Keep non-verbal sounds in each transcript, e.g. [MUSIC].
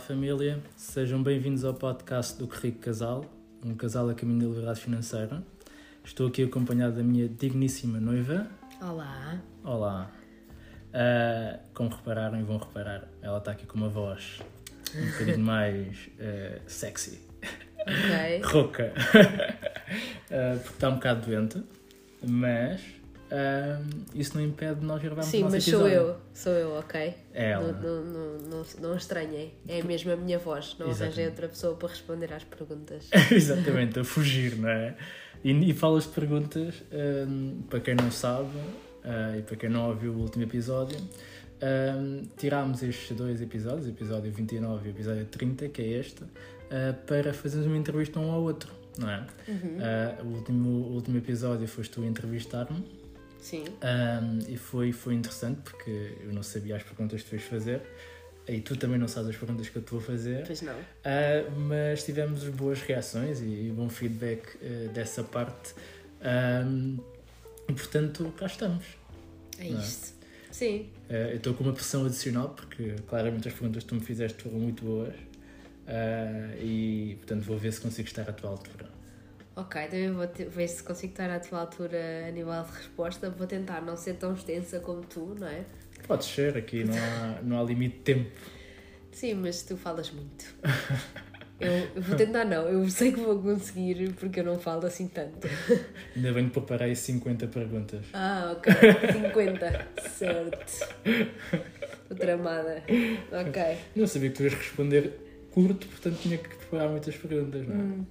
família, sejam bem-vindos ao podcast do Que Rico Casal, um casal a caminho da liberdade financeira. Estou aqui acompanhado da minha digníssima noiva. Olá. Olá. Uh, como repararam e vão reparar, ela está aqui com uma voz um bocadinho [LAUGHS] mais uh, sexy. Ok. [LAUGHS] Rouca. uh, [LAUGHS] porque está um bocado doente, mas uh, isso não impede de nós gravarmos Sim, o nosso mas episódio. sou eu, sou eu, ok? É ela. Não, não, não, estranhem, é mesmo a minha voz, não arranjei outra pessoa para responder às perguntas. [LAUGHS] Exatamente, a fugir, não é? E, e falas de perguntas, para quem não sabe ah, e para quem não ouviu o último episódio, tirámos estes dois episódios, episódio 29 e episódio 30, que é este, ah, para fazermos uma entrevista um ao outro, não é? Uhum. Ah, o, último, o último episódio foste tu a entrevistar-me Sim. um, e foi, foi interessante porque eu não sabia as perguntas que tu ias fazer e tu também não sabes as perguntas que eu te vou fazer. Pois não. Uh, mas tivemos boas reações e bom feedback uh, dessa parte. Um, e portanto, cá estamos. É é? isto. Sim. Uh, eu estou com uma pressão adicional porque claramente as perguntas que tu me fizeste foram muito boas. E portanto vou ver se consigo estar à tua altura. Ok, também vou te- ver se consigo estar à tua altura a nível de resposta. Vou tentar não ser tão extensa como tu, não é? Pode ser, aqui não há, não há limite de tempo. Sim, mas tu falas muito. Eu, eu vou tentar não, eu sei que vou conseguir porque eu não falo assim tanto. Ainda bem que preparei 50 perguntas. Ah, ok. 50. certo. Estou tramada. Ok. Não sabia que tu ias responder curto, portanto tinha que preparar muitas perguntas, não é? Hum,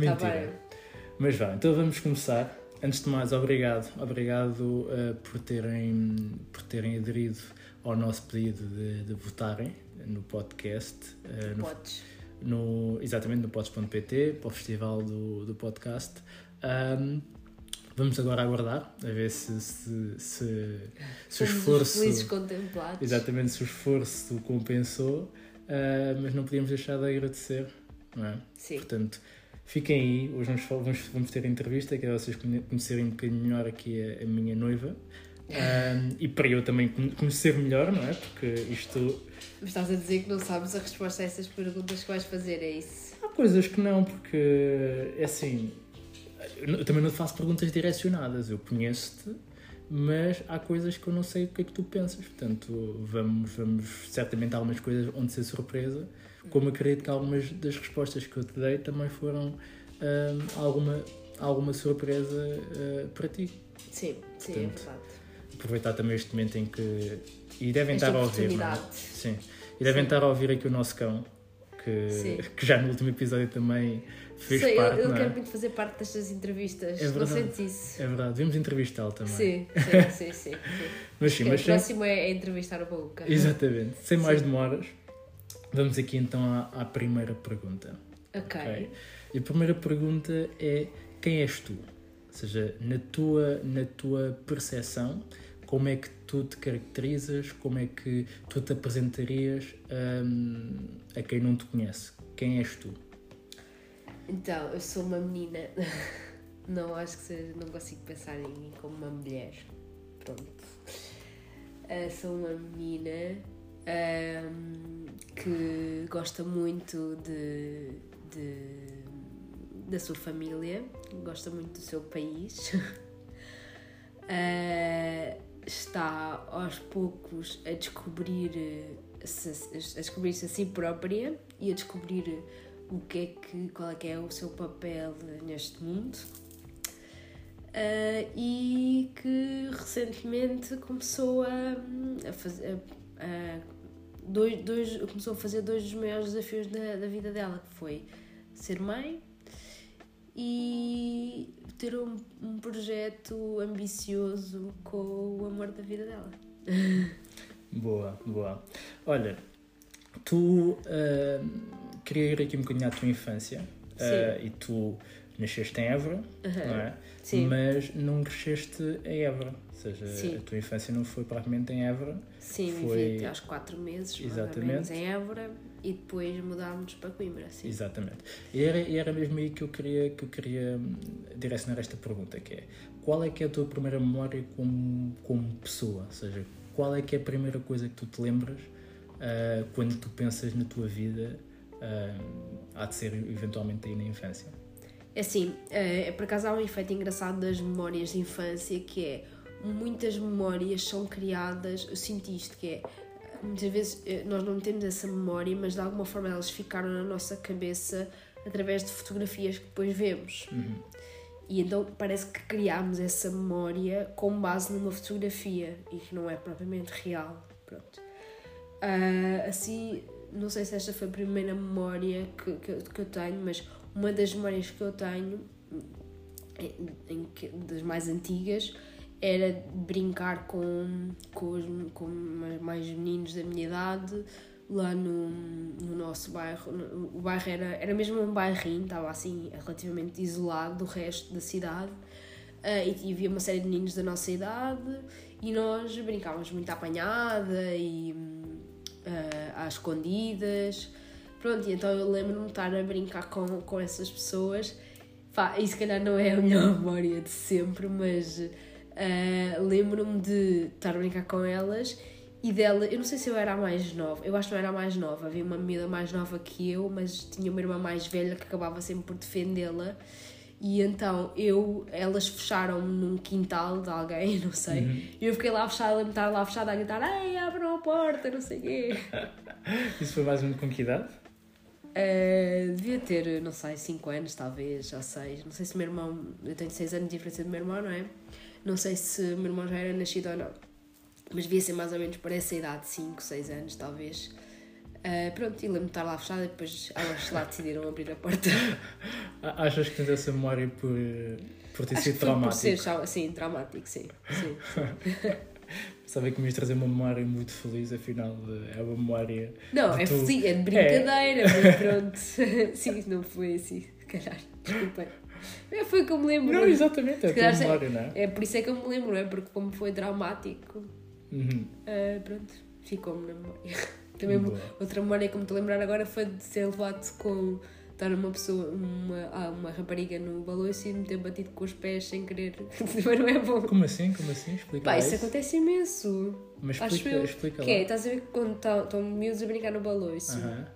Mentira. tá. Mas vá, então vamos começar. Antes de mais, obrigado. Obrigado eh, por, terem, por terem aderido ao nosso pedido de, de votarem no podcast. eh, no, Podes. no- exatamente, no pods.pt, para o festival do, do podcast. Ahm, vamos agora aguardar, a ver se, se, se, se o esforço... felizes contemplados. Exatamente, se o esforço compensou, ah, mas não podíamos deixar de agradecer, não é? Sim. Portanto, fiquem aí, hoje vamos, vamos, vamos ter entrevista, que é vocês conhe- conhecerem um bocadinho melhor aqui a, a minha noiva. Ahm, e para eu também con- conhecer melhor, não é? Porque isto. Mas estás a dizer que não sabes a resposta a essas perguntas que vais fazer, é isso? Há coisas que não, porque é assim. Eu, eu também não te faço perguntas direcionadas, eu conheço-te, mas há coisas que eu não sei o que é que tu pensas. Portanto, vamos, vamos certamente há algumas coisas onde ser surpresa, como acredito que algumas das respostas que eu te dei também foram ahm, alguma, alguma surpresa ah, para ti. Sim, sim, é Portanto, verdade. Aproveitar também este momento em que. E devem Esta estar a ouvir, não é? Sim. E devem Sim. estar a ouvir aqui o nosso cão, que, que já no último episódio também fez Sei, parte. eu, eu não é? quero muito fazer parte destas entrevistas. É não verdade. sentes isso? É verdade, devemos entrevistá-lo também. Sim, [LAUGHS] sim, sim, sim. sim. Mas sim, mas o sem... próximo é, é entrevistar o Baúca. Exatamente. Sem mais demoras, vamos aqui então à, à primeira pergunta. Ok. ok? E a primeira pergunta é: quem és tu? Ou seja, na tua, na tua percepção, como é que tu te caracterizas? Como é que tu te apresentarias hum, a quem não te conhece? Quem és tu? Então, eu sou uma menina. [LAUGHS] Não acho que seja, não consigo pensar em mim como uma mulher. Pronto. Ah, sou uma menina ahm, que gosta muito de, de- da sua família, gosta muito do seu país. Ah, [LAUGHS] está aos poucos a descobrir -se, a descobrir-se a si própria e a descobrir o que é que, qual é que é o seu papel neste mundo. Ah, e que recentemente começou a, a fazer a- a- dois, dois, começou a fazer dois dos maiores desafios da, da vida dela, que foi ser mãe e ter um, um projeto ambicioso com o amor da vida dela. [LAUGHS] Boa, boa. Olha, tu ah, queria ir aqui um bocadinho à tua infância ah, e tu nasceste em Évora, não é? Sim. Mas não cresceste em Évora, ou seja, Sim. a tua infância não foi propriamente em Évora. Sim, Foi- vivi até aos 4 meses, Exatamente. em Évora e depois mudámos para Coimbra, sim. Exatamente. E era, era mesmo aí que eu queria, que eu queria hum, direcionar esta pergunta, que é qual é que é a tua primeira memória como, como pessoa? Ou seja, qual é que é a primeira coisa que tu te lembras uh, quando tu pensas na tua vida, uh, há de ser eventualmente aí na infância? É assim, é, por acaso há um efeito engraçado das memórias de infância que é muitas memórias são criadas, eu sinto isto, que é muitas vezes eh, nós não temos essa memória, mas de alguma forma elas ficaram na nossa cabeça através de fotografias que depois vemos. Uhum. E então parece que criámos essa memória com base numa fotografia e que não é propriamente real. Pronto. Uh, assim, não sei se esta foi a primeira memória que, que, que eu tenho, mas uma das memórias que eu tenho, em, das mais antigas, era brincar com, com, os, com mais meninos da minha idade lá no, no nosso bairro. O bairro era, era mesmo um bairrinho, estava assim relativamente isolado do resto da cidade. Uh, e havia uma série de meninos da nossa idade e nós brincávamos muito à apanhada e uh, às escondidas. Pronto, e então eu lembro-me de estar a brincar com, com essas pessoas. Pá, e se calhar não é a melhor [LAUGHS] memória de sempre, mas uh, lembro-me de estar a brincar com elas e dela, eu não sei se eu era a mais nova, eu acho que não era a mais nova, havia uma amiga mais nova que eu, mas tinha uma irmã mais velha que acabava sempre por defendê-la. E então eu, elas fecharam-me num quintal de alguém, [LAUGHS] não sei. Uhum. E eu fiquei lá fechada, me estar lá fechada a gritar: Ei, abram a porta, não sei o quê. [LAUGHS] Isso foi mais ou menos com que idade? Uh, devia ter, não sei, 5 anos talvez, ou 6. Não sei se o meu irmão. Eu tenho 6 anos de diferença do meu irmão, não é? Não sei se o meu irmão já era nascido ou não. Mas devia ser mais ou menos por essa idade, 5, 6 anos talvez. Uh, pronto, e lembro-me de estar lá fechada e depois elas lá decidiram abrir a porta. [LAUGHS] Achas que tens essa memória por, por ter Acho sido traumático? Por ser, sim, traumático, sim. sim. [LAUGHS] Sabia que me ias trazer uma memória muito feliz, afinal é uma memória. Não, é, tu... feliz, é de brincadeira, é. mas pronto. [LAUGHS] sim, não foi assim, se calhar. Desculpem. É, foi que eu me lembro. Não, exatamente, é a memória, não é? É por isso é que eu me lembro, não é? Porque como foi traumático, uhum. uh, pronto, ficou-me na memória. [LAUGHS] Também Boa. outra memória que me estou a lembrar agora foi de ser levado com estar uma pessoa, uma, ah, uma rapariga no baloiço e me ter batido com os pés sem querer. [LAUGHS] Mas não é bom. Como assim? Como assim? Explica Pá, isso, isso acontece imenso. Mas explica, Acho explica que é, estás a ver quando estão miúdos a brincar no baloiço uh -huh.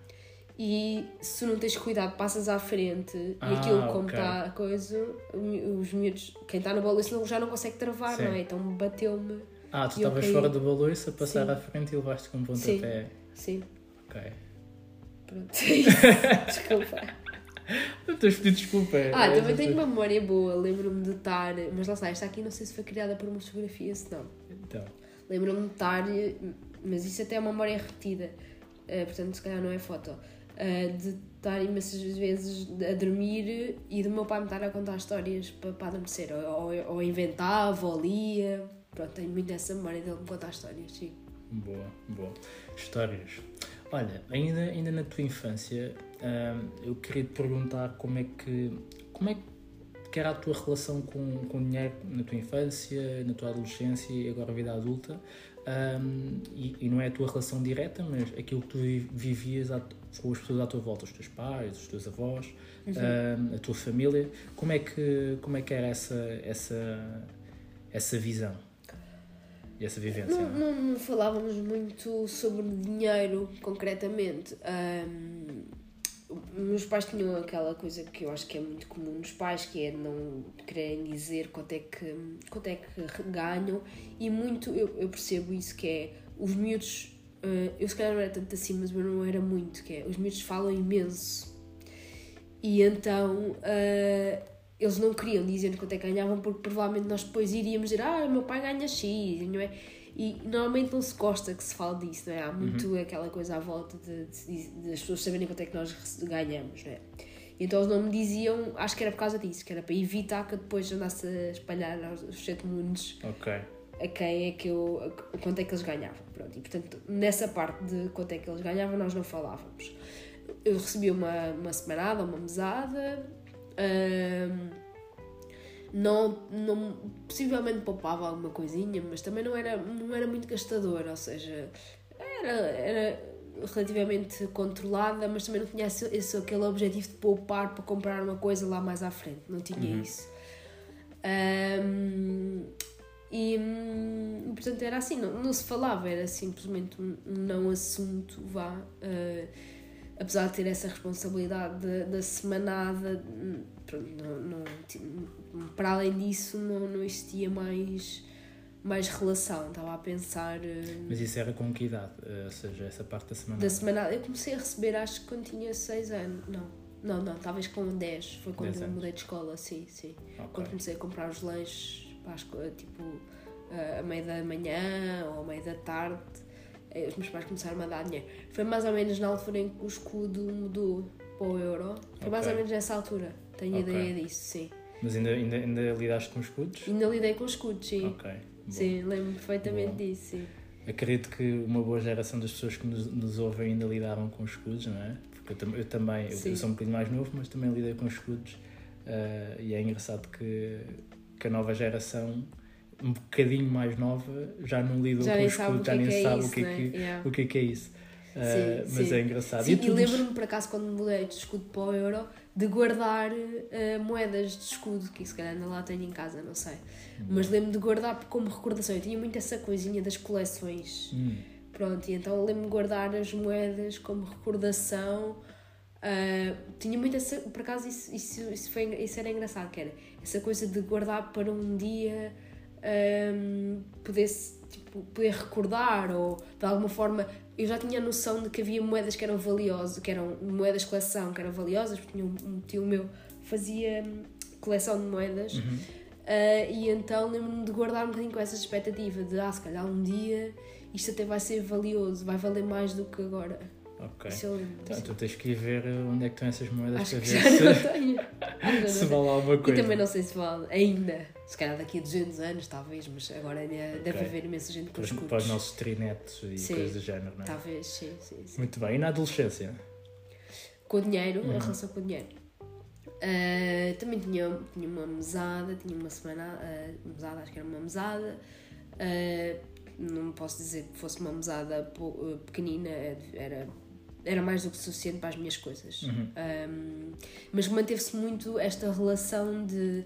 e se não tens cuidado passas à frente ah, e aquilo como está okay. a coisa, os miúdos, quem está no baloiço já não consegue travar, Sim. não é? Então bateu-me. Ah, tu estavas fora do baloiço a passar Sim. à frente e levaste com um pontapé. Sim. Sim. Ok. Pronto, [LAUGHS] desculpa. Não tens pedido desculpa. Ah, é, também tenho uma memória boa. Lembro-me de estar. Mas lá está, esta aqui não sei se foi criada por uma fotografia, se não. Então. Lembro-me de estar. Mas isso até é uma memória repetida. Uh, portanto, se calhar não é foto. Uh, de estar imensas vezes a dormir e do meu pai me estar a contar histórias para, para adormecer. Ou, ou, ou inventava, ou lia. Pronto, tenho muito essa memória dele me contar histórias, sim. Boa, boa. Histórias. Olha, ainda, ainda na tua infância, hum, eu queria te perguntar como é que como é que era a tua relação com, com o dinheiro na tua infância, na tua adolescência e agora a vida adulta. Um, e, e, não é a tua relação direta, mas aquilo que tu vivias com as pessoas à tua volta, os teus pais, os teus avós, uhum. um, a tua família. Como é que, como é que era essa, essa, essa visão? E essa vivência? Não, não, não falávamos muito sobre dinheiro concretamente. Um, meus pais tinham aquela coisa que eu acho que é muito comum nos pais, que é não quererem dizer quanto é que, quanto é que ganham, e muito eu, eu percebo isso que é os miúdos. Uh, eu se calhar não era tanto assim, mas eu não era muito, que é os miúdos falam imenso. E então uh, eles não queriam dizer quanto é que ganhavam porque provavelmente nós depois iríamos dizer ah, meu pai ganha X, não é? E normalmente não se gosta que se fale disso, não é? Há muito uhum. aquela coisa à volta de, de, de, as pessoas saberem quanto é que nós ganhamos, não é? E então eles não me diziam, acho que era por causa disso, que era para evitar que eu depois andasse a espalhar aos sete mundos okay. a quem é que eu, a, quanto é que eles ganhavam. Pronto, e portanto, nessa parte de quanto é que eles ganhavam, nós não falávamos. Eu recebi uma, uma semanada, uma mesada, não, não, possivelmente poupava alguma coisinha, mas também não era, não era muito gastadora, ou seja, era, era relativamente controlada, mas também não tinha esse, esse, aquele objetivo de poupar para comprar uma coisa lá mais à frente, não tinha uhum. isso. Um, e portanto, era assim, não, não se falava, era simplesmente um não assunto, vá. Uh, apesar de ter essa responsabilidade da, da semanada, pronto, não, não, para além disso, não, não existia mais mais relação, estava a pensar. Uh, Mas isso era com que idade? Uh, ou seja, essa parte da semana? Da semana. Eu comecei a receber, acho que quando tinha 6 anos. Não, não, não, talvez com 10. Foi quando eu mudei de escola, sim, sim. Okay. Quando comecei a comprar os lanches, tipo, uh, a meio da manhã ou a meio da tarde, os meus pais começaram a dar dinheiro. Foi mais ou menos na altura em que o escudo mudou para o euro. Foi okay. mais ou menos nessa altura. Tenho okay. ideia disso, sim. Mas ainda, ainda, ainda lidaste com escudos? Ainda lidei com escudos, sim. Ok. Sim, lembro perfeitamente Bom. disso, sim. Acredito que uma boa geração das pessoas que nos, nos ouvem ainda lidaram com escudos, não é? Porque eu, eu também, eu, eu, sou um bocadinho mais novo, mas também lidei com escudos uh, e é engraçado que, que a nova geração um bocadinho mais nova já não lidou já com escudos, já nem é sabe o que é, yeah. o que, é, que é isso. Uh, sim, mas sim. é engraçado. Sim, e, e lembro-me por acaso quando mudei de escudo para o euro de guardar uh, moedas de escudo, que se calhar ainda lá tenho em casa, não sei. Hum. Mas lembro-me de guardar como recordação. Eu tinha muito essa coisinha das coleções. Hum. Pronto, e então lembro-me de guardar as moedas como recordação. Uh, tinha muito essa. Por acaso, isso, isso, isso, foi, isso era engraçado, que era essa coisa de guardar para um dia um, poder, tipo, poder recordar ou de alguma forma eu já tinha a noção de que havia moedas que eram valiosas, que eram moedas de coleção que eram valiosas, porque tinha um, um tio meu fazia hum, coleção de moedas. Uhum. Uh, e então lembro-me de guardar um bocadinho com essa expectativa de, ah, se calhar um dia isto até vai ser valioso, vai valer mais do que agora. Ok. Então, tu tens que ir ver onde é que estão essas moedas Acho para ver se, [LAUGHS] se vale alguma coisa. E também não sei se vale ainda. Se calhar daqui a 200 anos, talvez, mas agora ainda okay. deve haver imensa gente com para, para os nossos trinetos e sim, coisas do género, não é? Talvez, sim, sim, sim. Muito bem. E na adolescência? Com o dinheiro, uhum. a relação com o dinheiro. Uh, também tinha, tinha uma mesada, tinha uma semana. Uh, mesada, acho que era uma mesada. Uh, não posso dizer que fosse uma mesada pequenina, era era mais do que suficiente para as minhas coisas. Uhum. Um, mas manteve-se muito esta relação de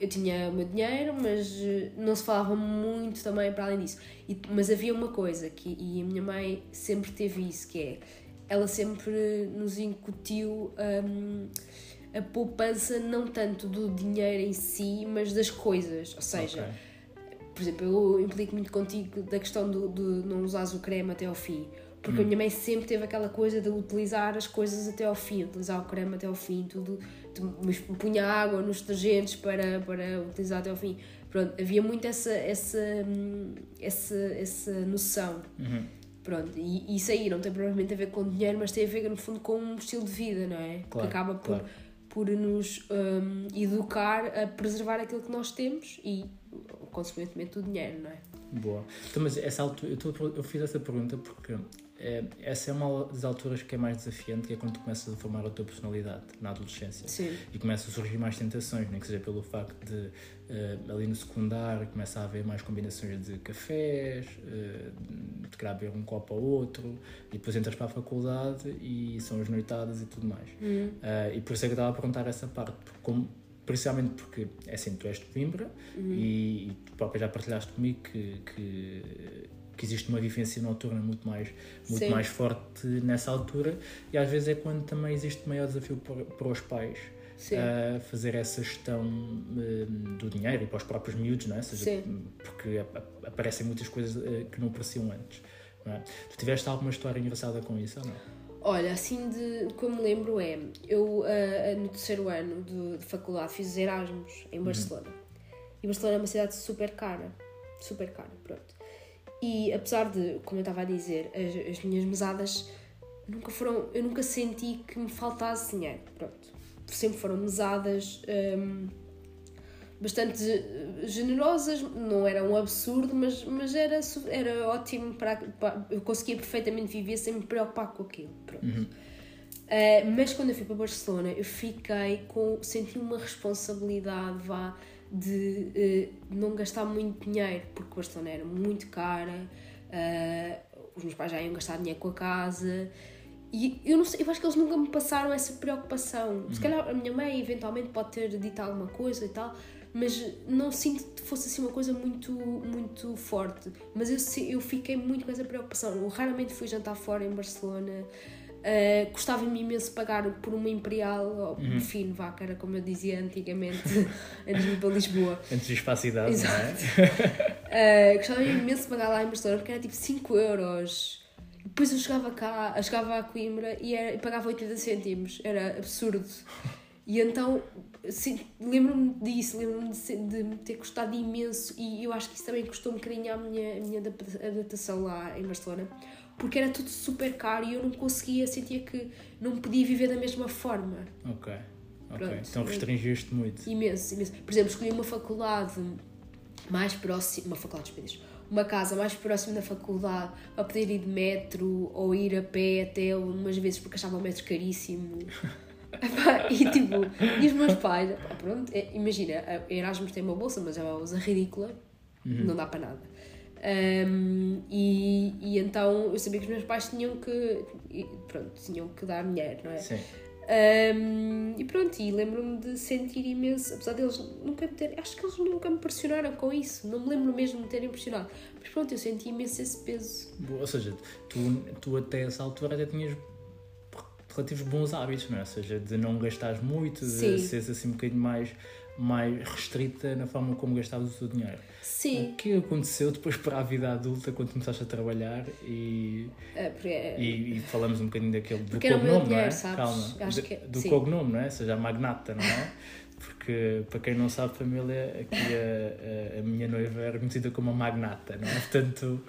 eu tinha o meu dinheiro, mas eh, não se falava muito também para além disso. E, mas havia uma coisa que e a minha mãe sempre teve isso que é ela sempre nos incutiu um, a poupança não tanto do dinheiro em si, mas das coisas. Ou seja, okay. por exemplo, eu implico muito contigo da questão do, de não usares o creme até ao fim porque hum. a minha mãe sempre teve aquela coisa de utilizar as coisas até ao fim, utilizar o creme até ao fim, tudo. Punha água nos detergentes para, para utilizar até ao fim. Pronto, havia muito essa, essa, essa, essa noção. Uhum. Pronto, e isso aí não tem provavelmente a ver com dinheiro, mas tem a ver, no fundo, com um estilo de vida, não é? Claro, que acaba por, claro. por nos um, educar a preservar aquilo que nós temos e, consequentemente, o dinheiro, não é? Boa. Então, mas essa altura, eu, tô, eu fiz essa pergunta porque é, essa é uma das alturas que é mais desafiante, que é quando tu começas a formar a tua personalidade na adolescência. Sim. E começam a surgir mais tentações, nem que seja pelo facto de uh, ali no secundário começa a haver mais combinações de cafés, uh, de querer beber um copo ao outro, e depois entras para a faculdade e são as noitadas e tudo mais. Uhum. Uh, e por isso é que eu estava a perguntar essa parte, como principalmente porque é assim, tu és de Coimbra uhum. e, e tu própria já partilhaste comigo que, que que existe uma vivência noturna muito mais, muito mais forte nessa altura e às vezes é quando também existe maior desafio para, os pais Sim. a fazer essa gestão um, do dinheiro e para os próprios miúdos, não é? Seja, Sim. porque aparecem muitas coisas uh, que não apareciam antes. Não é? Tu tiveste alguma história engraçada com isso ou não? Olha, assim de o que eu me lembro é, eu uh, no terceiro ano de, de, faculdade fiz Erasmus em uhum. Barcelona. Uhum. E Barcelona é uma cidade super cara, super cara, pronto. E apesar de, como eu estava a dizer, as, as minhas mesadas nunca foram. Eu nunca senti que me faltasse dinheiro. Pronto. Sempre foram mesadas hum, bastante generosas, não era um absurdo, mas, mas era, era ótimo para, para Eu conseguia perfeitamente viver sem me preocupar com aquilo. Pronto. Uhum. Uh, mas quando eu fui para Barcelona, eu fiquei com. senti uma responsabilidade, vá de uh, não gastar muito dinheiro, porque Barcelona era muito cara, uh, os meus pais já iam gastar dinheiro com a casa. E eu não sei, eu acho que eles nunca me passaram essa preocupação. Se uhum. calhar a minha mãe eventualmente pode ter dito alguma coisa e tal, mas não sinto que fosse assim uma coisa muito, muito forte. Mas eu, se- eu fiquei muito com essa preocupação. Eu raramente fui jantar fora em Barcelona. Uh, Gostava-me imenso pagar por uma Imperial, Uhum. fino, vá, era como eu dizia antigamente, [LAUGHS] antes de ir para Lisboa. Antes de ir para a cidade, não é? Uh, [LAUGHS] gostava imenso pagar lá em Barcelona porque era tipo 5 euros. Depois eu chegava cá, eu chegava a Coimbra e, era, e pagava 80 cêntimos. Era absurdo. E então lembro-me disso, lembro-me de, de me ter custado imenso e eu acho que isso também custou um bocadinho à minha, à minha adap- adaptação lá em Barcelona porque era tudo super caro e eu não conseguia, sentia que não podia viver da mesma forma. Ok. Ok. Pronto. Então restringiste muito. Imenso, imenso. Por exemplo, escolhi uma faculdade mais próxima, uma faculdade de expedições, uma casa mais próxima da faculdade para poder ir de metro ou ir a pé até umas vezes porque achava o metro caríssimo. [LAUGHS] E tipo, e os meus pais, pronto, é- imagina, Erasmus tem uma bolsa, mas é uma bolsa ridícula, não dá para nada. Um, e, e então eu sabia que os meus pais tinham que, pronto, tinham que dar dinheiro, não é? Sim. Um, e pronto, e lembro-me de sentir imenso, apesar deles nunca me terem, acho que eles nunca me pressionaram com isso, não me lembro mesmo de terem pressionado, mas pronto, eu senti imenso esse peso. Ou seja, tu, tu até essa altura até tinhas relativos bons hábitos, não é? Ou seja, de não gastares muito, de Sim. seres assim um bocadinho mais, mais restrita na forma como gastavas o teu dinheiro. Sim, O que aconteceu depois para a vida adulta quando começaste a trabalhar e, é, porque é- e, e falamos um bocadinho daquele do Porque cognome, não é? dinheiro, sabes? Calma, Acho de- que- do cognome, não é? Ou seja, a magnata, não é? [LAUGHS] Porque, para quem não sabe, família, aqui a, a, a minha noiva era conhecida como a magnata, não é? Portanto,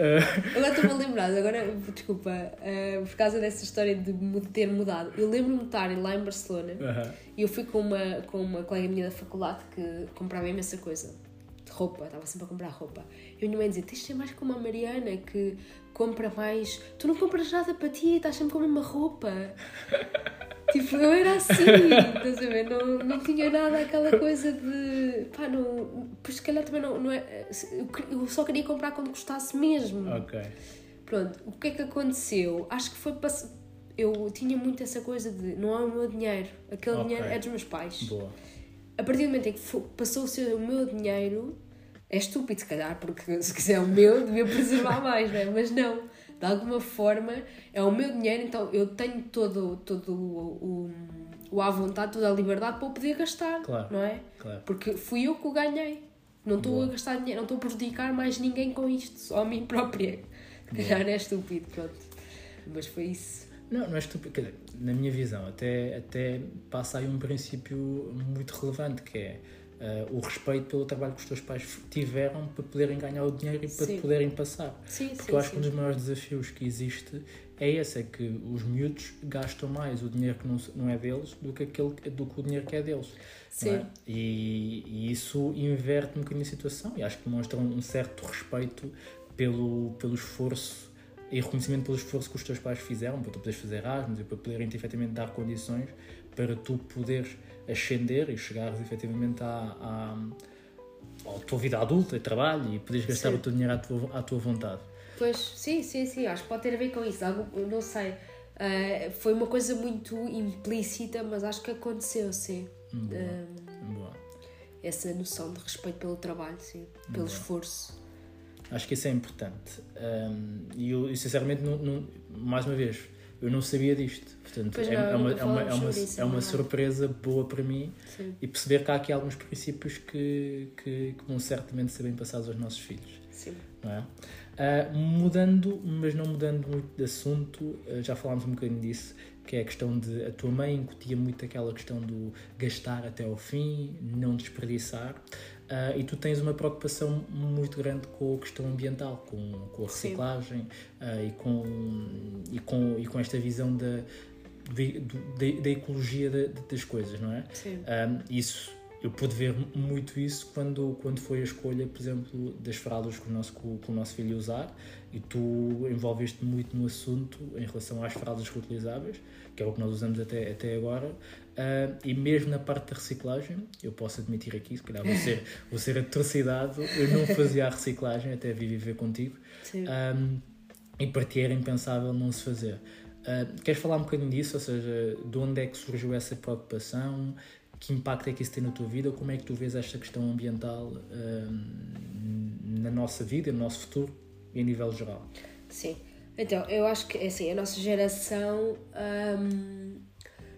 ah, [LAUGHS] Agora estou-me a lembrar, agora, desculpa, eh, por causa dessa história de ter mudado, eu lembro-me de estar lá em Barcelona e eu fui com uma, com uma colega minha da faculdade que comprava imensa coisa. De roupa, estava sempre a comprar roupa. E a minha mãe dizia: tens de ser mais como a Mariana, que compra mais. Tu não compras nada para ti, estás sempre com a mesma roupa. [LAUGHS] tipo, eu era assim, estás a ver? Não, não tinha nada aquela coisa de. pá, não. Pois se calhar também não, não é. Eu, só queria comprar quando gostasse mesmo. ok. Pronto, o que é que aconteceu? Acho que foi. pass- Eu tinha muito essa coisa de não é o meu dinheiro, aquele Ok. dinheiro é dos meus pais Boa. a partir do momento em que passou a ser o meu dinheiro, é estúpido se calhar, porque se quiser o meu, devia preservar mais, não é? Mas não, de alguma forma é o meu dinheiro, então eu tenho todo, todo o, o, o à vontade, toda a liberdade para o poder gastar, Claro. não é? Claro. Porque fui eu que o ganhei. Não estou a gastar dinheiro, não estou a prejudicar mais ninguém com isto, só a mim própria. Se calhar é estúpido, pronto. Mas foi isso. Não, não é estúpido. Quer dizer, na minha visão, até, até passa aí um princípio muito relevante que é ah, o respeito pelo trabalho que os teus pais tiveram para poderem ganhar o dinheiro e para Sim. poderem passar. Sim, Porque sim, eu acho que sim. um dos maiores desafios que existe é esse, é que os miúdos gastam mais o dinheiro que não, não é deles do que, aquele, do que o dinheiro que é deles. é? Sim. E, e isso inverte um bocadinho a situação e acho que demonstra um, um certo respeito pelo, pelo esforço e reconhecimento pelo esforço que os teus pais fizeram para tu poderes fazer Erasmus e para poderem efetivamente dar condições para tu poderes ascender e chegares efetivamente à, à, à tua vida adulta, trabalho e poderes gastar Sim. o teu dinheiro à tua, à tua vontade. Pois, sim, sim, sim, acho que pode ter a ver com isso. Algo, não sei. Ah, foi uma coisa muito implícita, mas acho que aconteceu, sim. Boa. Ah, Boa. essa noção de respeito pelo trabalho, sim, pelo esforço. Acho que isso é importante. Um, e eu, eu, sinceramente, não, não- mais uma vez, eu não sabia disto. Portanto, é, não, é uma, é uma, é uma, isso, é é uma surpresa boa para mim Sim, e perceber que há aqui alguns princípios que, que, que vão certamente ser bem passados aos nossos filhos. sim. não é? Ah, mudando, mas não mudando muito de assunto, ah, já falámos um bocadinho disso, que é a questão de a tua mãe incutia muito aquela questão do gastar até ao fim, não desperdiçar, ah, e tu tens uma preocupação muito grande com a questão ambiental, com, com a reciclagem ah, e, com, e, com, e com esta visão da, da, da ecologia da- das coisas, não é? sim. Um, isso eu pude ver muito isso quando, quando foi a escolha, por exemplo, das fraldas que o nosso, que o nosso filho usar e tu envolveste muito no assunto em relação às fraldas reutilizáveis, que é o que nós usamos até, até agora, uh, e mesmo na parte da reciclagem, eu posso admitir aqui, se calhar vou ser, [LAUGHS] vou ser atrocidade, eu não fazia a reciclagem até vir viver contigo, um, e para ti era impensável não se fazer. Uh, queres falar um bocadinho disso? Ou seja, de onde é que surgiu essa preocupação? Que impacto é que isso tem na tua vida? Como é que tu vês esta questão ambiental hum, na nossa vida, no nosso futuro e a nível geral? Sim. Então, eu acho que assim, a nossa geração hum,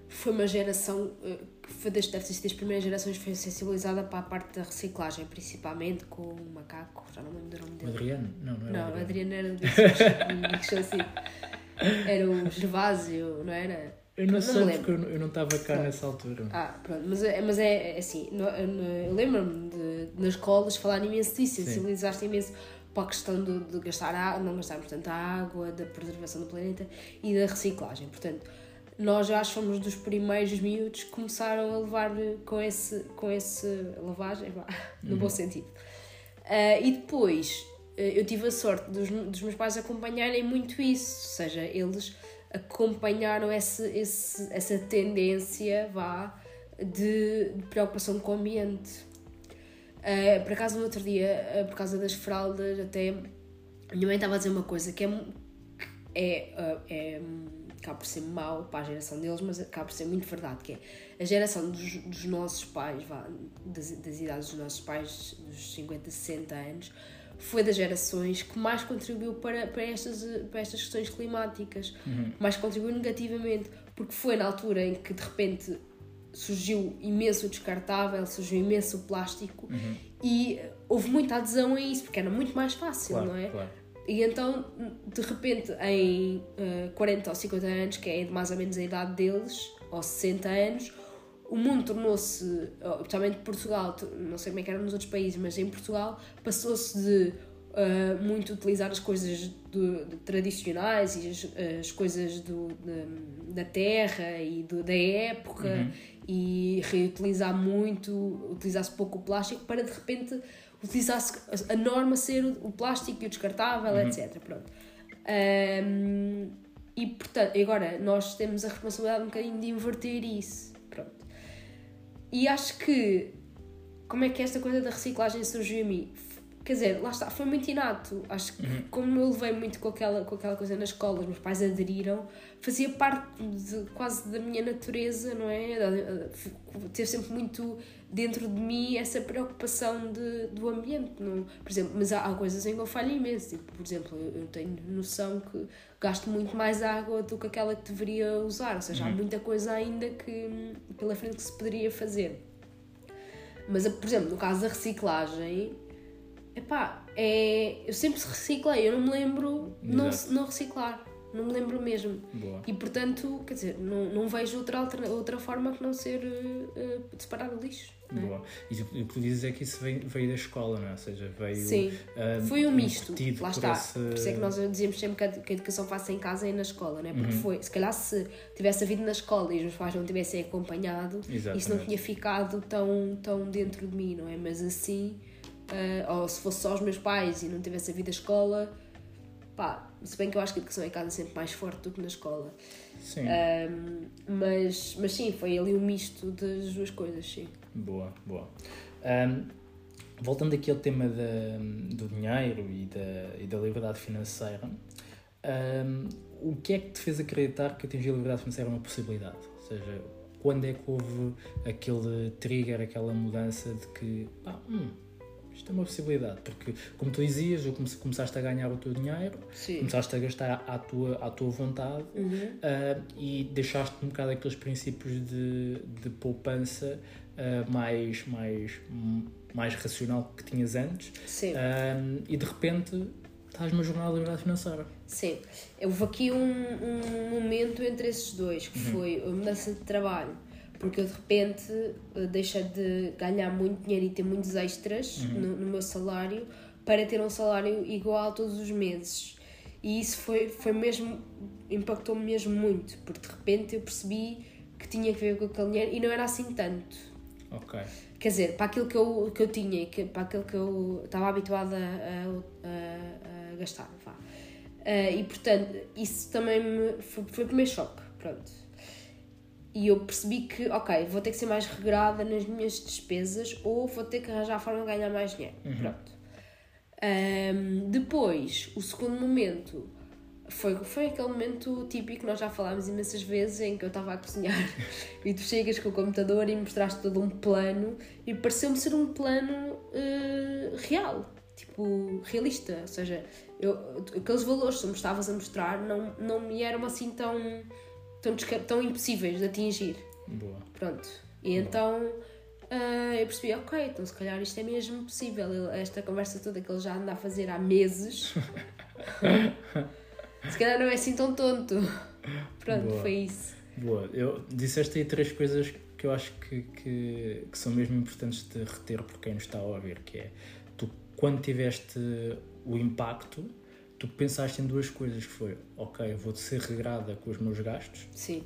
foi uma geração eh, que foi das, deve das primeiras gerações que foi sensibilizada para a parte da reciclagem, principalmente com o macaco, já não me lembro do nome dele. Adriano? Não, não era Não, Adriano. Adriano era do [LAUGHS] assim. Era o Gervásio, não era? Eu não, Não sei me porque eu não- estava cá nessa altura. Ah, pronto, mas, é- mas é, é assim, eu lembro-me de nas escolas falar imenso disso, sensibilizaste imenso para a questão de, de gastar água, não gastarmos tanta água, da preservação do planeta e da reciclagem. Portanto, nós já fomos dos primeiros miúdos que começaram a levar com esse, com esse lavagem, vá, [LAUGHS] no bom sentido. Ah, e depois eh, eu tive a sorte dos, dos meus pais acompanharem muito isso, ou seja, eles acompanharam esse, esse, essa tendência vá, de, de preocupação com o ambiente. Ah, por acaso, no outro dia, ah, por causa das fraldas, até a minha mãe estava a dizer uma coisa que é, é, ah, é acaba por ser mau para a geração deles, mas acaba por ser muito verdade, que é a geração dos, dos nossos pais, vá, das, das idades dos nossos pais, dos 50, 60 anos, foi das gerações que mais contribuiu para, para, estas, para estas questões climáticas, mais contribuiu negativamente, porque foi na altura em que de repente surgiu imenso o descartável, surgiu imenso o plástico e eh, houve muita adesão a isso, porque era muito mais fácil, Claro, não é? claro. E então, de repente, em eh, 40 ou 50 anos, que é mais ou menos a idade deles, ou 60 anos, o mundo tornou-se, especialmente Portugal, tu- não sei como é que era nos outros países, mas em Portugal passou-se de eh, muito utilizar as coisas do- de- tradicionais e as, as coisas do, de- da terra e do- da época e reutilizar muito, utilizar-se pouco o plástico para de repente utilizar-se a, norma ser o, o plástico e o descartável, etc. Pronto. Ahm, e portanto, agora nós temos a responsabilidade um bocadinho de inverter isso. E acho que como é que esta coisa da reciclagem surgiu a mim? Quer dizer, lá está, foi muito inato. Acho que como eu levei muito com aquela, com aquela coisa na escola, os meus pais aderiram, fazia parte de, quase da minha natureza, não é? Ter sempre muito dentro de mim essa preocupação de, do ambiente. Não? Por exemplo, mas há, há coisas em que eu falho imenso. Tipo, por exemplo, eu, eu tenho noção que gasto muito mais água do que aquela que deveria usar. Ou seja, há muita coisa ainda que pela frente que se poderia fazer. Mas, por exemplo, no caso da reciclagem, epá, é, eu sempre reciclei, eu não me lembro não, não reciclar, não me lembro mesmo. Boa. E portanto, quer dizer, não, não vejo outra, outra forma que não ser eh, eh, de separar o lixo. é? Boa. E o que tu dizes é que isso veio, veio da escola, não é? Ou seja, veio. Sim, ah, foi um misto. Lá por está. esse- Por isso é que nós dizemos sempre que a, que a educação faça em casa e na escola, não é? Porque Uhum. foi, se calhar se tivesse havido na escola e os meus pais não tivessem acompanhado, isso não Exatamente. tinha ficado tão, tão dentro de mim, não é? Mas assim, ah, ou se fosse só os meus pais e não tivesse havido a escola, pá, se bem que eu acho que a educação em casa é sempre mais forte do que na escola. Sim. Ahm, mas, mas sim, foi ali um misto das duas coisas, sim. Boa, boa. Ahm, voltando aqui ao tema da, do dinheiro e da, e da liberdade financeira, ahm, o que é que te fez acreditar que atingir a liberdade financeira é uma possibilidade? Ou seja, quando é que houve aquele trigger, aquela mudança de que, pá, hum, isto é uma possibilidade? Porque, como tu dizias, ou come- começaste a ganhar o teu dinheiro, Sim. começaste a gastar à tua, à tua vontade Uhum. ah, e deixaste um bocado aqueles princípios de, de poupança ah, mais, mais, mais racional que tinhas antes Sim. Ah, e de repente estás numa jornada de liberdade financeira. Sim, houve aqui um, um momento entre esses dois, que foi a mudança de trabalho, porque eu de repente eh, deixei de ganhar muito dinheiro e ter muitos extras no, no meu salário para ter um salário igual todos os meses. E isso foi, foi mesmo, impactou-me mesmo muito, porque de repente eu percebi que tinha que ver com aquele dinheiro e não era assim tanto. Ok. Quer dizer, para aquilo que eu, que eu tinha e que, para aquilo que eu estava habituada a, a- a gastar. Vá. Ah, e portanto, isso também me, foi, foi o primeiro choque. Pronto. E eu percebi que, ok, vou ter que ser mais regrada nas minhas despesas ou vou ter que arranjar a forma de ganhar mais dinheiro. Pronto. Ahm, depois, o segundo momento foi, foi aquele momento típico, nós já falámos imensas vezes, em que eu estava a cozinhar [LAUGHS] e tu chegas com o computador e mostraste todo um plano e pareceu-me ser um plano uh, real, tipo, realista. Ou seja, eu, aqueles valores que tu me estavas a mostrar não, não me eram assim tão, tão, tão impossíveis de atingir. Boa. Pronto. E Boa. então uh, eu percebi, ok, então se calhar isto é mesmo possível. Esta conversa toda que ele já anda a fazer há meses. [LAUGHS] se calhar não é assim tão tonto. Pronto, Boa. foi isso. Boa. Eu disseste aí três coisas que eu acho que, que, que, são mesmo importantes de reter por quem nos está a ouvir, que é tu quando tiveste o impacto, tu pensaste em duas coisas, que foi, ok, vou ser regrada com os meus gastos. Sim.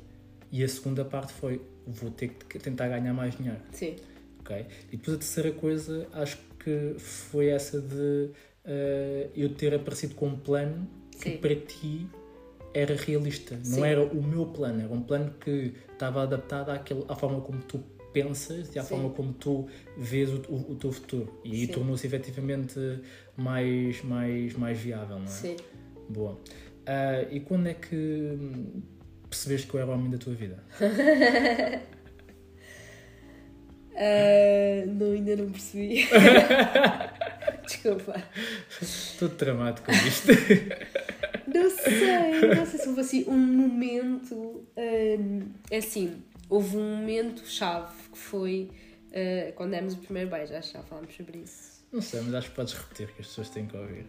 E a segunda parte foi, vou ter que tentar ganhar mais dinheiro. Sim. Ok? E depois a terceira coisa, acho que foi essa de uh, eu ter aparecido com um plano que Sim. para ti era realista. Sim. Não era o meu plano, era um plano que estava adaptado àquele, à forma como tu pensas e à Sim. forma como tu vês o, o, o teu futuro. E aí tornou-se efetivamente mais, mais, mais viável, não é? Sim. Boa. Uh, e quando é que percebeste que eu era o homem da tua vida? uh, [LAUGHS] não, ainda não percebi. [LAUGHS] Desculpa. Estou tramado com isto. não sei, não sei se houve assim um momento. Um, é assim, houve um momento chave que foi uh, quando demos o primeiro beijo, acho que já falámos sobre isso. Não sei, mas acho que podes repetir que as pessoas têm que ouvir.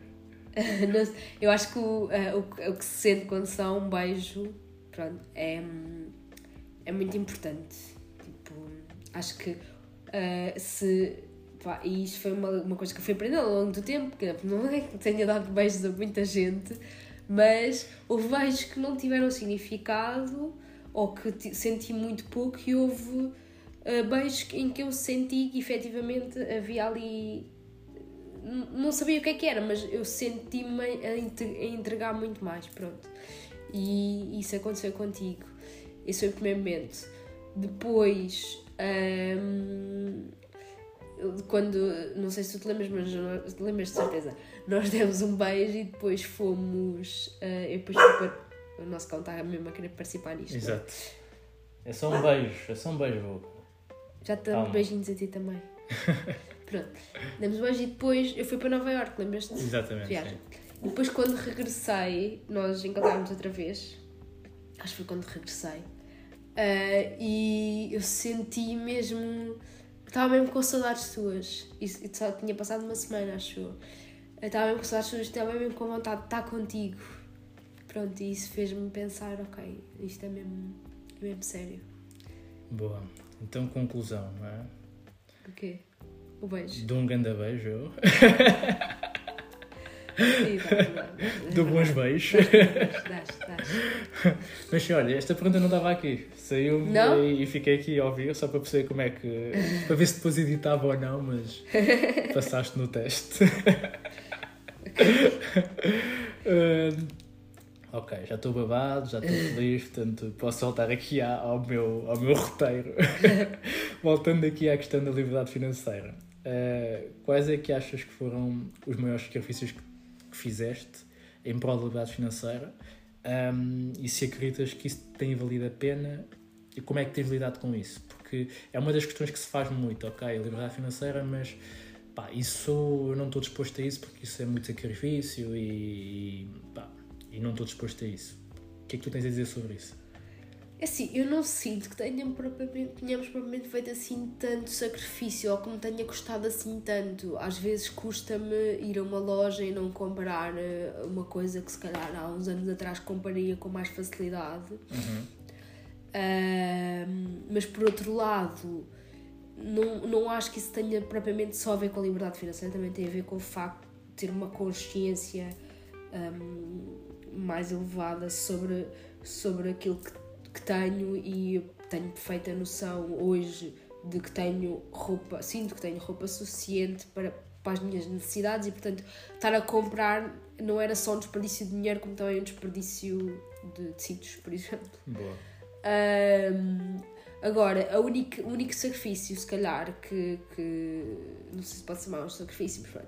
[LAUGHS] eu acho que o, uh, o, o, que se sente quando se dá um beijo pronto, é, é muito importante. Tipo, acho que uh, se. Pá, e isto foi uma, uma coisa que eu fui aprendendo ao longo do tempo, que não é que tenha dado beijos a muita gente, mas houve beijos que não tiveram significado ou que senti muito pouco e houve uh, beijos em que eu senti que efetivamente havia ali. Não sabia o que é que era, mas eu senti-me a entregar muito mais, pronto. E isso aconteceu contigo. Esse foi o primeiro momento. Depois, um, quando, não sei se tu te lembras, mas te lembras de certeza, nós demos um beijo e depois fomos. Uh, eu depois fui para o nosso cão está mesmo a querer participar nisto. Exato. É só um beijo, é só um beijo, vou. Já te damos beijinhos a ti também. [LAUGHS] Pronto. Damos um beijo e depois eu fui para Nova York, lembras-te? Exatamente. Viagem. E depois quando regressei, nós encontramos outra vez. Acho que foi quando regressei. Uh, e eu senti mesmo. Estava mesmo com saudades tuas. E só tinha passado uma semana, acho eu. Estava mesmo com saudades tuas, estava mesmo com vontade de estar contigo. Pronto, e isso fez-me pensar, ok, isto é mesmo, é mesmo sério. Boa. Então, conclusão, não é? O quê? O beijo. De um grande beijo. Sim, bons beijos. Mas olha, esta pergunta não estava aqui. Saiu-me e, e, fiquei aqui a ouvir só para perceber como é que. para ver se depois editava ou não, mas [LAUGHS] passaste no teste. uh, [LAUGHS] ok, já estou babado, já estou [LAUGHS] feliz, portanto posso voltar aqui ao meu, ao meu roteiro. [LAUGHS] Voltando aqui à questão da liberdade financeira. Uh, quais é que achas que foram os maiores sacrifícios que, que fizeste em prol da liberdade financeira? Um, e se acreditas que isso tem valido a pena e como é que tens lidado com isso? Porque é uma das questões que se faz muito, ok, a liberdade financeira, mas pá, isso eu não estou disposto a isso porque isso é muito sacrifício e, e pá, e não estou disposto a isso. O que é que tu tens a dizer sobre isso? É assim, eu não sinto que tenham propriamente, tenhamos propriamente feito assim tanto sacrifício ou que me tenha custado assim tanto. Às vezes custa-me ir a uma loja e não comprar eh, uma coisa que se calhar há uns anos atrás compraria com mais facilidade. Uhum. Uh, mas por outro lado, não, não acho que isso tenha propriamente só a ver com a liberdade financeira, também tem a ver com o facto de ter uma consciência um, mais elevada sobre, sobre aquilo que, que tenho e tenho perfeita noção hoje de que tenho roupa, sinto que tenho roupa suficiente para, para as minhas necessidades e portanto estar a comprar não era só um desperdício de dinheiro como também um desperdício de tecidos, por exemplo. Boa. Um, agora, a única, o único sacrifício, se calhar, que, que não sei se pode chamar um sacrifício, mas pronto,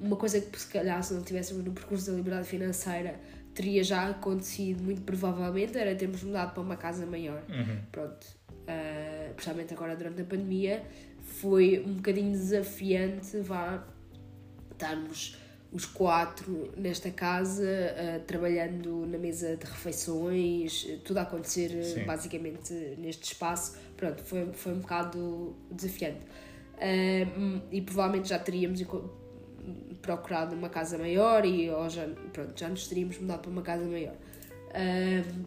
uma coisa que se calhar se não estivéssemos no percurso da liberdade financeira teria já acontecido muito provavelmente era termos mudado para uma casa maior. Uhum. Pronto. Uh, principalmente agora durante a pandemia, foi um bocadinho desafiante vá estarmos os quatro nesta casa, uh, trabalhando na mesa de refeições, tudo a acontecer uh, Sim. basicamente neste espaço. Pronto, foi, foi um bocado desafiante. Uh, e provavelmente já teríamos procurado uma casa maior e já, pronto, já nos teríamos mudado para uma casa maior. Uh,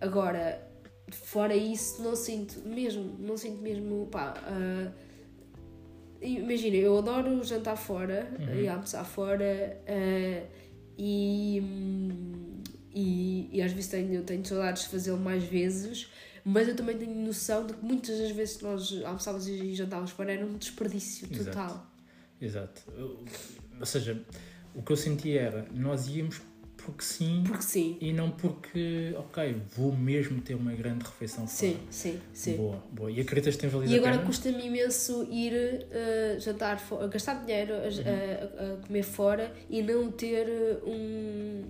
agora, fora isso, não sinto mesmo, não sinto mesmo, pá. uh, Imagina, eu adoro jantar fora e almoçar fora uh, e, e, e às vezes tenho, tenho saudades de fazê-lo mais vezes, mas eu também tenho noção de que muitas das vezes que nós almoçávamos e jantávamos fora era um desperdício total. Exato. Eu- Ou seja, o que eu senti era, nós íamos porque sim Porque sim, e não porque, ok, vou mesmo ter uma grande refeição fora. sim, sim, sim. Boa, boa. E acreditas que tem valido E agora custa-me imenso ir uh, jantar fora, gastar dinheiro a, a- a comer fora e não ter uh, um.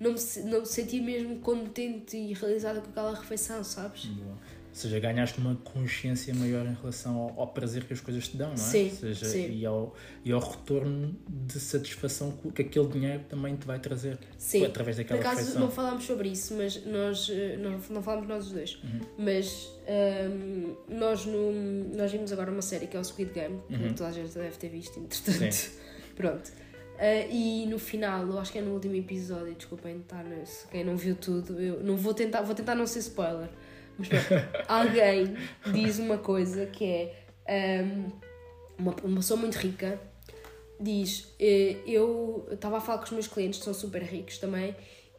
Não me, não me sentir mesmo contente e realizada com aquela refeição, sabes? Boa. Ou seja, ganhaste uma consciência maior em relação ao, ao prazer que as coisas te dão, não é? Sim, Ou seja, sim. E, ao, e ao retorno de satisfação que, que aquele dinheiro também te vai trazer Sim. através Por daquela acaso refeição. não falámos sobre isso, mas nós uh, não, não falámos nós os dois. Uhum. Mas um, nós, no, nós vimos agora uma série que é o Squid Game, que Uhum. toda a gente deve ter visto, entretanto. Sim. [LAUGHS] Pronto. Uh, e no final, eu acho que é no último episódio, desculpem estar nesse, quem não viu tudo, eu não vou tentar, vou tentar não ser spoiler, mas [LAUGHS] pronto, alguém diz uma coisa que é um, uma, uma pessoa muito rica diz eh, eu estava a falar com os meus clientes que são super ricos também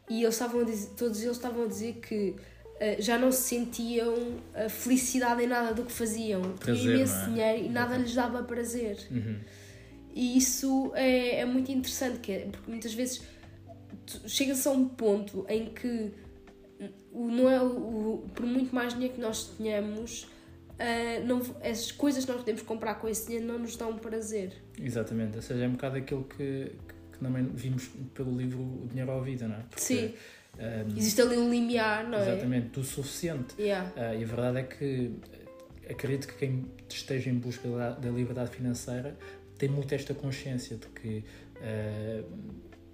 e eles estavam dizer, todos eles estavam a dizer que eh, já não se sentiam a felicidade em nada do que faziam tinham imenso é? dinheiro e nada lhes dava prazer Uhum. e isso é, é muito interessante, é, porque muitas vezes chega-se a um ponto em que o, não é o, por muito mais dinheiro que nós tenhamos, ah, não, as coisas que nós podemos comprar com esse dinheiro não nos dão prazer. Exatamente, ou seja, é um bocado aquilo que, que também vimos pelo livro O Dinheiro à Vida, não é? Porque, Sim. um, Existe ali um limiar, não é? exatamente, do suficiente. Yeah. Ah, e a verdade é que acredito que quem esteja em busca da, da liberdade financeira tem muito esta consciência de que. ah,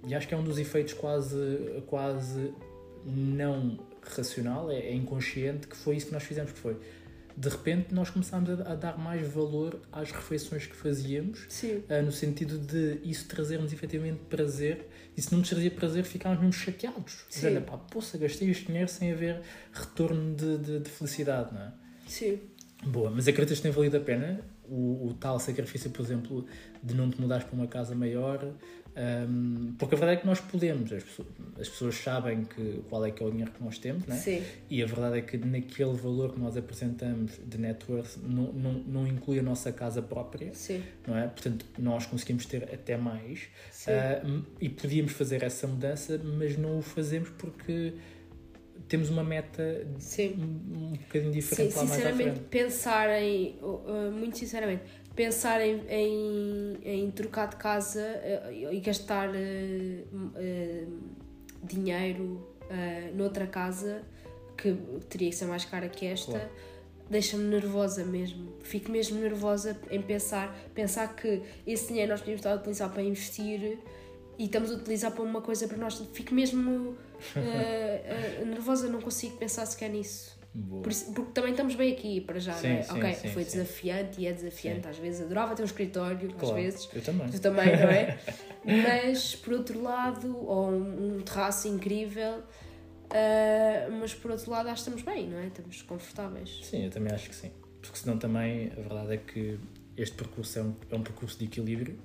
e acho que é um dos efeitos quase, quase não racional, é, é inconsciente, que foi isso que nós fizemos, que foi. De repente nós começámos a, a dar mais valor às refeições que fazíamos ah, no sentido de isso trazer-nos efetivamente prazer e se não nos trazia prazer ficávamos mesmo chateados. Sim. Olha, pá, poça, gastei este dinheiro sem haver retorno de, de, de felicidade, não é? Sim. Boa, mas acreditas que tem valido a pena o, o tal sacrifício, por exemplo, de não te mudares para uma casa maior? Ahm, porque a verdade é que nós podemos, as pessoas, as pessoas sabem que, qual é que é o dinheiro que nós temos, é? Sim. E a verdade é que naquele valor que nós apresentamos de net worth não, não, não inclui a nossa casa própria Sim. não é? Portanto, nós conseguimos ter até mais Sim. m- e podíamos fazer essa mudança, mas não o fazemos porque temos uma meta Sim. um, um bocadinho Sim, diferente lá mais à sinceramente, frente. pensar em, uh, uh, muito sinceramente, pensar em, em, em trocar de casa uh, e gastar uh, uh, dinheiro noutra casa que teria que ser mais cara que esta. Claro. Deixa-me nervosa mesmo. Fico mesmo nervosa em pensar, pensar que esse dinheiro nós podíamos estar a utilizar para investir e estamos a utilizar para uma coisa para nós. Fico mesmo uh, uh, [LAUGHS] nervosa, não consigo pensar sequer nisso. Por porque também estamos bem aqui para já, Sim, não é? sim, ok, sim, foi desafiante e é desafiante às vezes. Adorava ter um escritório, às Claro, vezes. eu também. Tu também, não é? [LAUGHS] mas por outro lado, ou um, um terraço incrível, ah, mas por outro lado, acho que estamos bem, não é? Estamos confortáveis. Sim, eu também acho que sim. Porque senão também a verdade é que este percurso é um, é um percurso de equilíbrio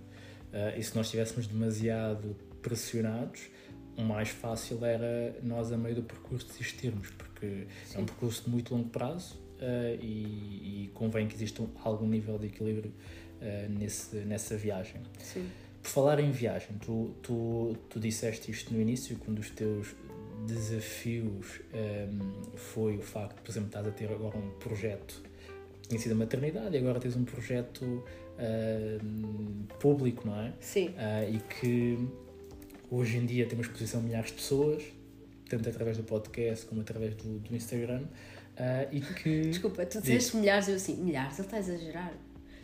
ah, e se nós estivéssemos demasiado pressionados, o mais fácil era nós a meio do percurso desistirmos, porque é um Sim. percurso de muito longo prazo ah, e, e convém que exista um- algum nível de equilíbrio ah, nesse, nessa viagem. Sim. Por falar em viagem, tu, tu, tu disseste isto no início, que um dos teus desafios ehm, foi o facto de, por exemplo, estás a ter agora um projeto que tinha sido a maternidade e agora tens um projeto ehm, público, não é? Sim. Ah, e que hoje em dia tem uma exposição a milhares de pessoas, tanto através do podcast como através do, do Instagram. Uh, e que. [LAUGHS] Desculpa, tu disseste milhares, eu assim, milhares, ele está a exagerar.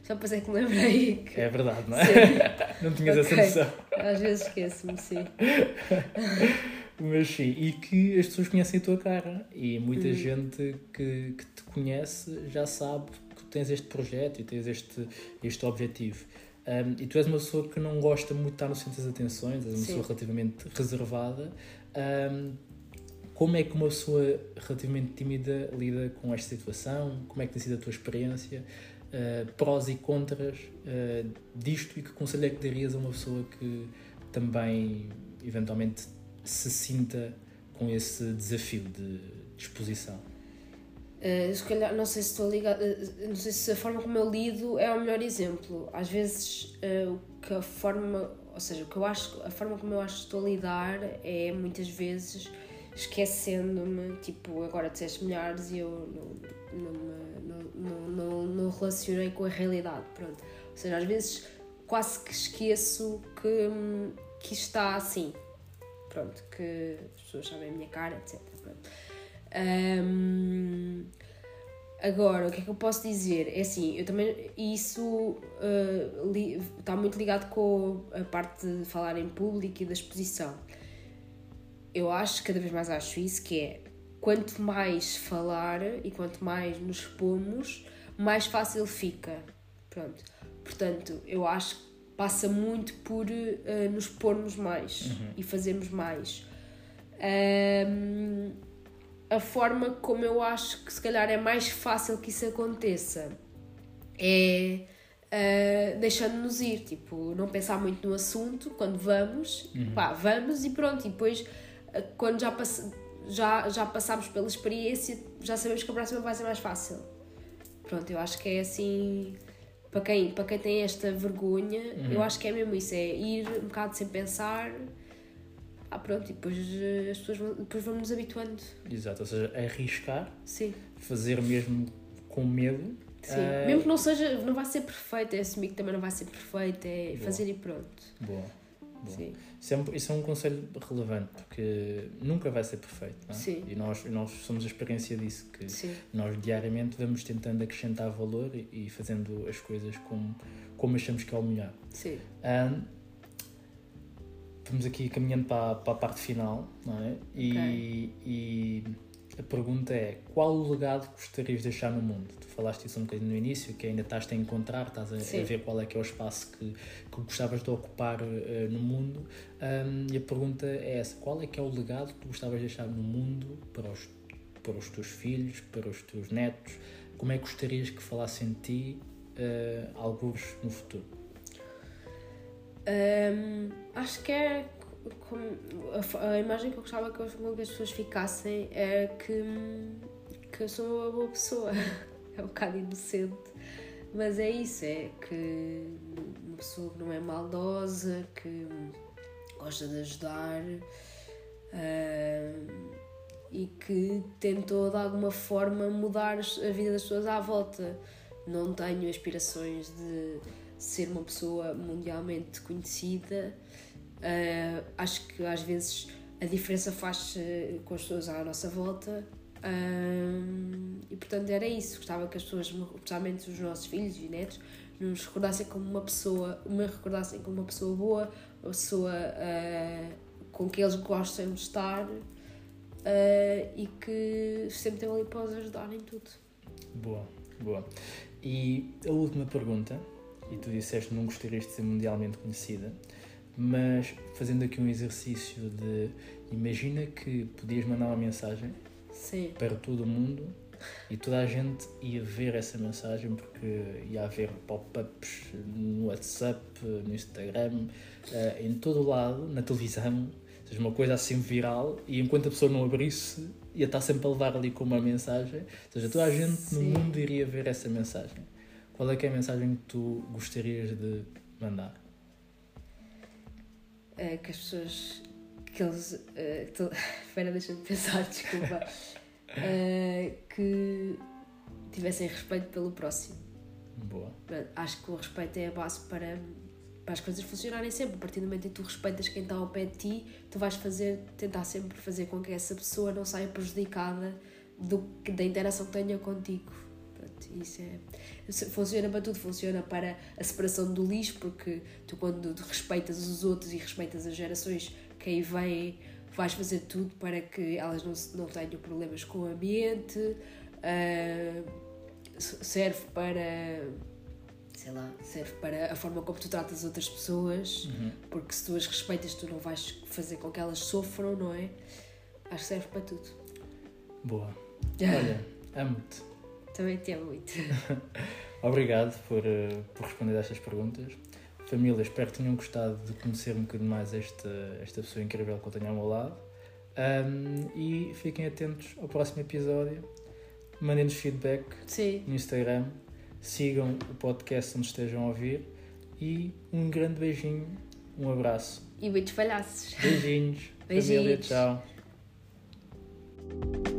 Só depois é que me lembrei. Que... É verdade, não é? [LAUGHS] não tinhas okay. essa noção. Às vezes esqueço-me, sim. [LAUGHS] Mas sim, e que as pessoas conhecem a tua cara e muita uhum. gente que, que te conhece já sabe que tens este projeto e tens este, este objetivo. Um, e tu és uma pessoa que não gosta muito de estar no centro das atenções, és uma sim. pessoa relativamente reservada. Um, como é que uma pessoa relativamente tímida lida com esta situação? Como é que tem sido a tua experiência? Uh, prós e contras uh, disto e que conselho é que darias a uma pessoa que também eventualmente se sinta com esse desafio de exposição? Uh, se calhar, não sei se estou ligado, uh, não sei se a forma como eu lido é o melhor exemplo. Às vezes, uh, que a forma, ou seja, que eu acho, a forma como eu acho que estou a lidar é muitas vezes esquecendo-me, tipo, agora disseste milhares e eu não, não, não, não, relacionei com a realidade, pronto. Ou seja, às vezes quase que esqueço que, que está assim, pronto, que as pessoas sabem a minha cara, etc. Um, agora, o que é que eu posso dizer? É assim, eu também. Isso uh, li, está muito ligado com a parte de falar em público e da exposição. Eu acho, cada vez mais acho isso, que é quanto mais falar e quanto mais nos expomos, mais fácil fica. Pronto. Portanto, eu acho que passa muito por uh, nos pormos mais uhum. e fazermos mais. Um, a forma como eu acho que se calhar é mais fácil que isso aconteça é uh, deixando-nos ir, tipo, não pensar muito no assunto quando vamos, uhum. pá, vamos e pronto, e depois quando já, pass já, já passamos pela experiência, já sabemos que a próxima vai ser mais fácil. Pronto, eu acho que é assim para quem, para quem tem esta vergonha, uhum. eu acho que é mesmo isso, é ir um bocado sem pensar. Ah, pronto, e depois eh, as pessoas vão, depois vão nos habituando. Exato, ou seja, arriscar, Sim. fazer mesmo com medo. Sim, uh... mesmo que não seja, não vai ser perfeito, é assumir que também não vai ser perfeito, é Boa. fazer e pronto. Boa. Sim. Isso, é um, isso é um conselho relevante, porque nunca vai ser perfeito. Não é? Sim. E nós, nós somos a experiência disso, que Sim. nós diariamente vamos tentando acrescentar valor e, e, fazendo as coisas como, como achamos que é o melhor. Sim. Um, estamos aqui caminhando para, para a parte final, não é? E, okay. e a pergunta é: qual o legado que gostarias de deixar no mundo? Falaste isso um bocadinho no início, que ainda estás a encontrar, estás a, ver qual é que é o espaço que, que gostavas de ocupar uh, no mundo. Um, e a pergunta é essa: qual é que é o legado que tu gostavas de deixar no mundo para os, para os teus filhos, para os teus netos? Como é que gostarias que falassem de ti uh, alguns no futuro? Um, acho que é a, a, imagem que eu gostava que, que as pessoas ficassem é que, que eu sou uma boa pessoa. [LAUGHS] é [LAUGHS] um bocado inocente. Mas é isso, é que uma pessoa que não é maldosa, que gosta de ajudar uh, e que tentou de alguma forma mudar a vida das pessoas à volta. Não tenho aspirações de ser uma pessoa mundialmente conhecida, Uh, acho que às vezes a diferença faz-se com as pessoas à nossa volta uh, e portanto era isso. Gostava que as pessoas, especialmente os nossos filhos e netos, nos recordassem como uma pessoa, me recordassem como uma pessoa boa, uma pessoa uh, com que eles gostam de estar e que sempre estão ali para os ajudar em tudo. Boa, boa. E a última pergunta, e tu disseste não gostarias de ser mundialmente conhecida, mas fazendo aqui um exercício de imagina que podias mandar uma mensagem Sim. para todo o mundo e toda a gente ia ver essa mensagem porque ia haver pop-ups no WhatsApp, no Instagram, eh, em todo o lado, na televisão, ou seja, uma coisa assim viral e enquanto a pessoa não abrisse ia estar sempre a levar ali com uma mensagem, ou seja, toda a gente Sim. no mundo iria ver essa mensagem. Qual é que é a mensagem que tu gostarias de mandar? uh, que as pessoas que eles uh, tô... espera deixa-me pensar desculpa uh, [LAUGHS] que tivessem respeito pelo próximo boa acho que o respeito é a base para para as coisas funcionarem sempre. A partir do momento em que tu respeitas quem está ao pé de ti, tu vais fazer, tentar sempre fazer com que essa pessoa não saia prejudicada do, da interação que tenha contigo. Pronto, isso é, funciona para tudo, funciona para a separação do lixo, porque tu quando respeitas os outros e respeitas as gerações que aí vais fazer tudo para que elas não, não tenham problemas com o ambiente, uh, serve para sei lá, serve para a forma como tu tratas outras pessoas, Uhum. porque se tu as respeitas, tu não vais fazer com que elas sofram, não é? Acho que serve para tudo. Boa. [LAUGHS] Olha, amo-te. Também te amo muito. [LAUGHS] Obrigado por, eh, por responder a estas perguntas. Família, espero que tenham gostado de conhecer um bocadinho mais esta, esta pessoa incrível que eu tenho ao meu lado. Ahm, e fiquem atentos ao próximo episódio. Mandem-nos feedback Sim. no Instagram. Sigam o podcast onde estejam a ouvir. E um grande beijinho, um abraço. E muitos palhaços. Beijinhos. [LAUGHS] Beijinhos. Família, tchau.